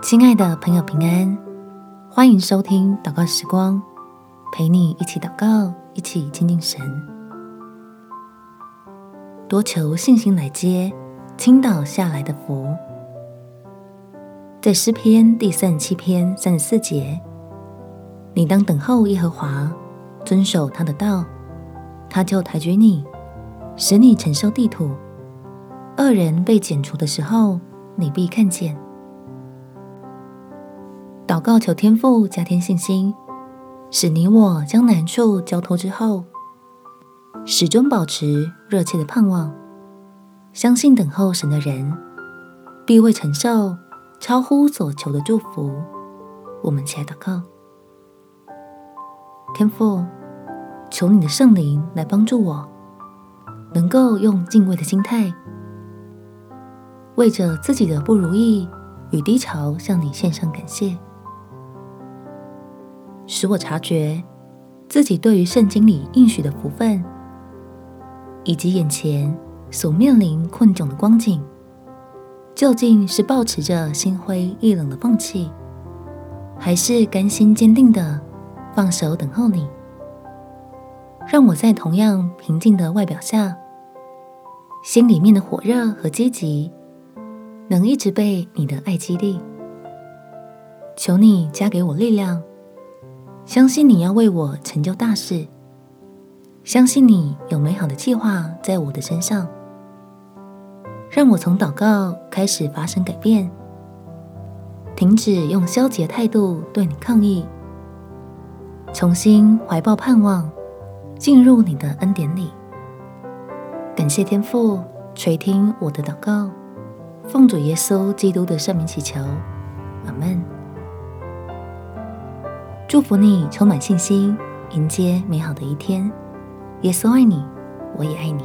亲爱的朋友，平安，欢迎收听祷告时光，陪你一起祷告，一起亲近神，多求信心来接倾倒下来的福。在诗篇第三十七篇三十四节，你当等候耶和华，遵守他的道，他就抬举你，使你承受地土。恶人被剪除的时候，你必看见。祷告求天父加添信心，使你我将难处交托之后，始终保持热切的盼望，相信等候神的人必会承受超乎所求的祝福。我们起来祷告，天父，求你的圣灵来帮助我，能够用敬畏的心态，为着自己的不如意与低潮向你献上感谢。使我察觉自己对于圣经里应许的福分，以及眼前所面临困窘的光景，究竟是抱持着心灰意冷的放弃，还是甘心坚定的放手等候你？让我在同样平静的外表下，心里面的火热和积极，能一直被你的爱激励。求你加给我力量。相信你要为我成就大事，相信你有美好的计划在我的身上，让我从祷告开始发生改变，停止用消极的态度对你抗议，重新怀抱盼望，进入你的恩典里。感谢天父垂听我的祷告，奉主耶稣基督的圣名祈求，阿门。祝福你充满信心，迎接美好的一天。耶稣爱你，我也爱你。